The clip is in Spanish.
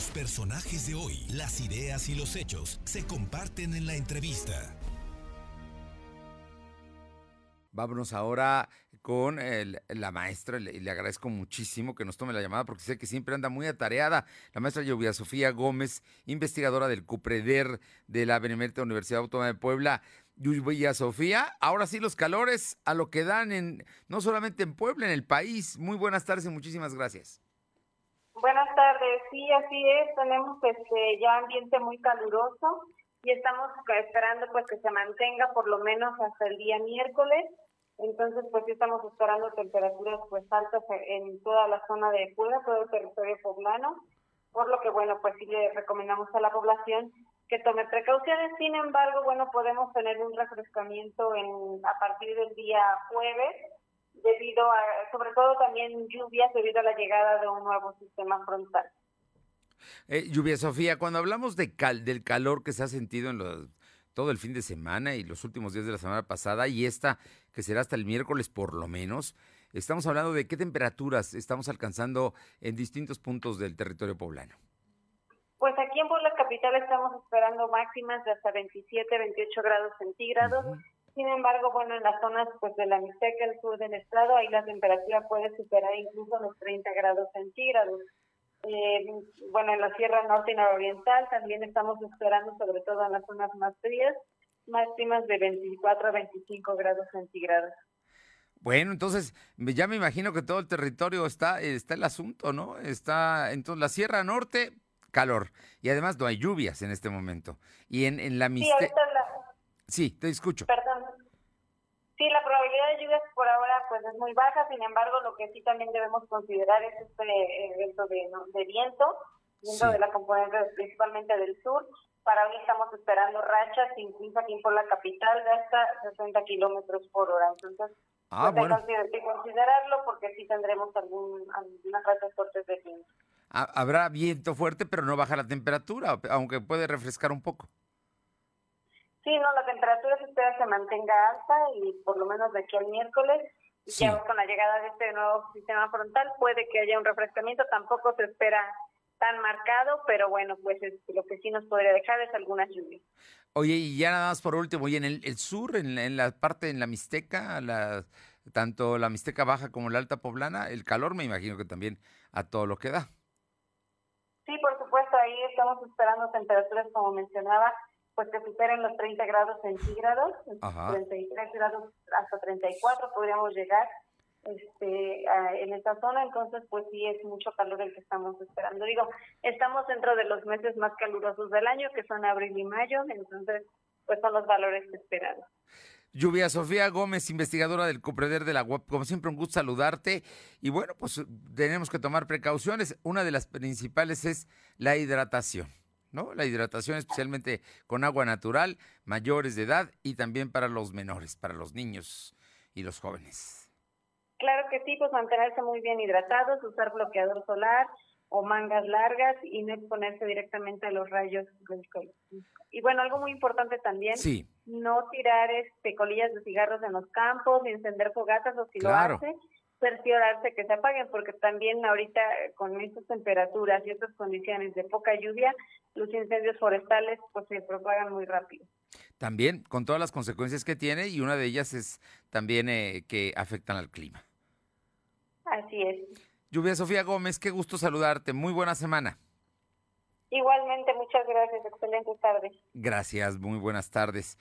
Los personajes de hoy, las ideas y los hechos se comparten en la entrevista. Vámonos ahora con la maestra, le, agradezco muchísimo que nos tome la llamada porque sé que siempre anda muy atareada. La maestra Lluvia Sofía Gómez, investigadora del CUPREDER de la Benemérita Universidad Autónoma de Puebla. Lluvia Sofía, ahora sí los calores a lo que dan en no solamente en Puebla, en el país. Muy buenas tardes y muchísimas gracias. Buenas tardes, sí, así es, tenemos este ya ambiente muy caluroso y estamos esperando pues que se mantenga por lo menos hasta el día miércoles. Entonces, pues sí estamos esperando temperaturas pues altas en toda la zona de Puebla, todo el territorio poblano, por lo que bueno, pues sí le recomendamos a la población que tome precauciones. Sin embargo, bueno, podemos tener un refrescamiento en a partir del día jueves debido a, sobre todo también lluvias debido a la llegada de un nuevo sistema frontal. Eh, lluvia, Sofía, cuando hablamos de cal, del calor que se ha sentido en todo el fin de semana y los últimos días de la semana pasada y esta que será hasta el miércoles por lo menos, estamos hablando de qué temperaturas estamos alcanzando en distintos puntos del territorio poblano. Pues aquí en Puebla Capital estamos esperando máximas de hasta 27, 28 grados centígrados. Sin embargo, bueno, en las zonas pues de la Mixteca, el sur del estado, ahí la temperatura puede superar incluso los 30 grados centígrados. Eh, bueno, en la Sierra Norte y Nororiental también estamos esperando, sobre todo en las zonas más frías, máximas de 24 a 25 grados centígrados. Bueno, entonces ya me imagino que todo el territorio está, está el asunto, ¿no? Está, entonces la Sierra Norte, calor. Y además no hay lluvias en este momento. Y en, en la Mixteca... Sí, te escucho. Perdón. Sí, la probabilidad de lluvias por ahora pues es muy baja, sin embargo lo que sí también debemos considerar es este evento de, de viento, viento de la componente principalmente del sur. Para hoy estamos esperando rachas, incluso aquí por la capital, de hasta 60 kilómetros por hora. Entonces, ah, pues, hay que considerarlo porque sí tendremos algún, algunas rachas fuertes de viento. Habrá viento fuerte, pero no baja la temperatura, aunque puede refrescar un poco. Sí, no, la temperatura se espera que se mantenga alta y por lo menos de aquí al miércoles, ya con la llegada de este nuevo sistema frontal, puede que haya un refrescamiento, tampoco se espera tan marcado, pero bueno, pues lo que sí nos podría dejar es algunas lluvias. Oye, y ya nada más por último, y en el, sur, en la, parte, en la Mixteca, la, tanto la Mixteca Baja como la Alta Poblana, el calor me imagino que también a todo lo que da. Sí, por supuesto, ahí estamos esperando temperaturas, como mencionaba, pues que superen los 30 grados centígrados, 33 grados hasta 34 podríamos llegar este en esta zona, entonces pues sí es mucho calor el que estamos esperando. Digo, estamos dentro de los meses más calurosos del año, que son abril y mayo, entonces pues son los valores esperados. Lluvia Sofía Gómez, investigadora del Copreder de la UAP, como siempre un gusto saludarte y bueno, pues tenemos que tomar precauciones. Una de las principales es la hidratación. ¿No? La hidratación especialmente con agua natural, mayores de edad y también para los menores, para los niños y los jóvenes. Claro que sí, pues mantenerse muy bien hidratados, usar bloqueador solar o mangas largas y no exponerse directamente a los rayos del sol. Y bueno, algo muy importante también, no tirar este, colillas de cigarros en los campos, ni encender fogatas o si lo hace, cerciorarse que se apaguen, porque también ahorita con estas temperaturas y estas condiciones de poca lluvia, los incendios forestales pues se propagan muy rápido. También con todas las consecuencias que tiene y una de ellas es también eh, que afectan al clima. Así es. Lluvia Sofía Gómez, qué gusto saludarte. Muy buena semana. Igualmente, muchas gracias. Excelente tarde. Gracias, muy buenas tardes.